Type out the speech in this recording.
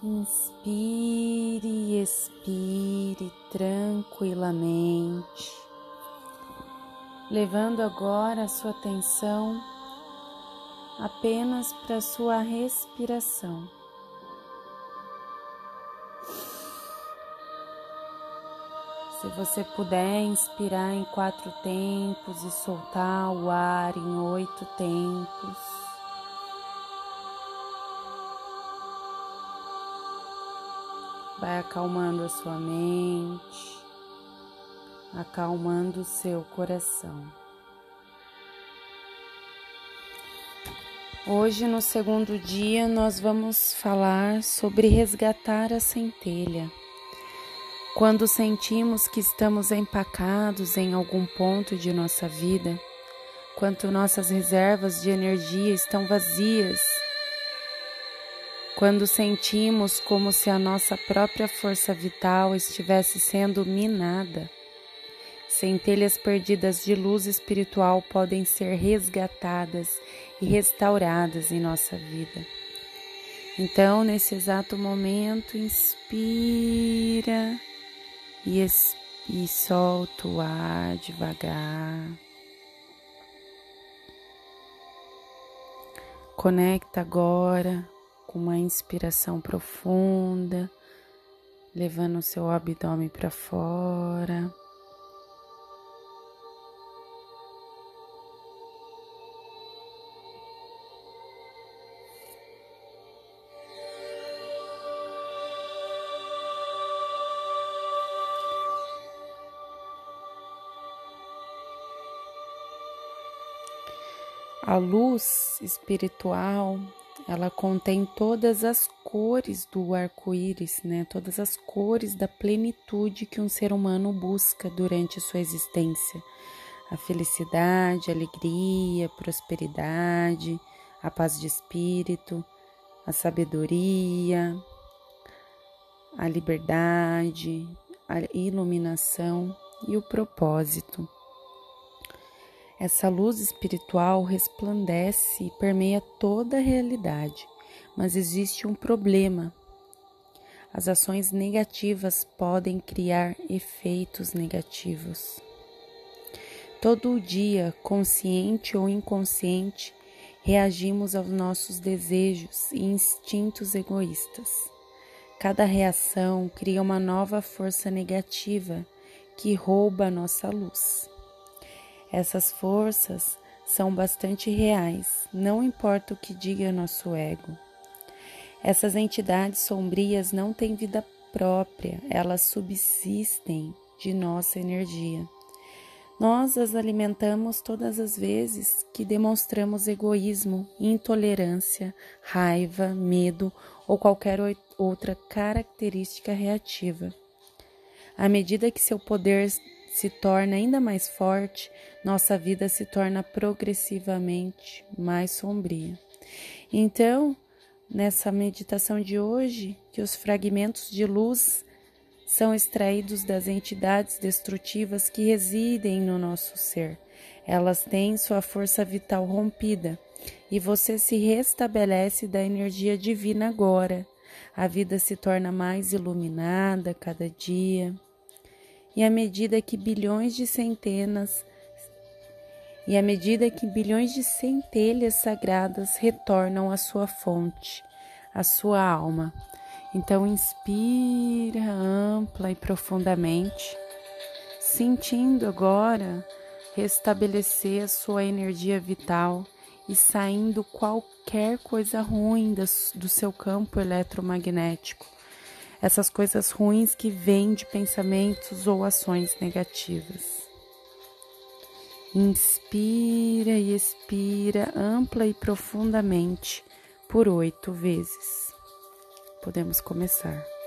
Inspire e expire tranquilamente, levando agora a sua atenção apenas para a sua respiração. Se você puder inspirar em quatro tempos e soltar o ar em oito tempos. Vai acalmando a sua mente, acalmando o seu coração. Hoje, no segundo dia, nós vamos falar sobre resgatar a centelha. Quando sentimos que estamos empacados em algum ponto de nossa vida, quando nossas reservas de energia estão vazias quando sentimos como se a nossa própria força vital estivesse sendo minada. Centelhas perdidas de luz espiritual podem ser resgatadas e restauradas em nossa vida. Então, nesse exato momento, inspira e, e solta o ar devagar. Conecta agora com uma inspiração profunda, levando o seu abdômen para fora. A luz espiritual ela contém todas as cores do arco-íris, né? Todas as cores da plenitude que um ser humano busca durante sua existência. A felicidade, a alegria, a prosperidade, a paz de espírito, a sabedoria, a liberdade, a iluminação e o propósito. Essa luz espiritual resplandece e permeia toda a realidade, mas existe um problema. As ações negativas podem criar efeitos negativos. Todo dia, consciente ou inconsciente, reagimos aos nossos desejos e instintos egoístas. Cada reação cria uma nova força negativa que rouba a nossa luz. Essas forças são bastante reais, não importa o que diga nosso ego. Essas entidades sombrias não têm vida própria, elas subsistem de nossa energia. Nós as alimentamos todas as vezes que demonstramos egoísmo, intolerância, raiva, medo ou qualquer outra característica reativa. À medida que seu poder se torna ainda mais forte, nossa vida se torna progressivamente mais sombria. Então, nessa meditação de hoje, que os fragmentos de luz são extraídos das entidades destrutivas que residem no nosso ser. Elas têm sua força vital rompida e você se restabelece da energia divina agora. A vida se torna mais iluminada cada dia e à medida que bilhões de centenas e à medida que bilhões de centelhas sagradas retornam à sua fonte, à sua alma. Então inspira ampla e profundamente, sentindo agora restabelecer a sua energia vital e saindo qualquer coisa ruim do seu campo eletromagnético essas coisas ruins que vêm de pensamentos ou ações negativas. Inspira e expira ampla e profundamente por oito vezes. Podemos começar.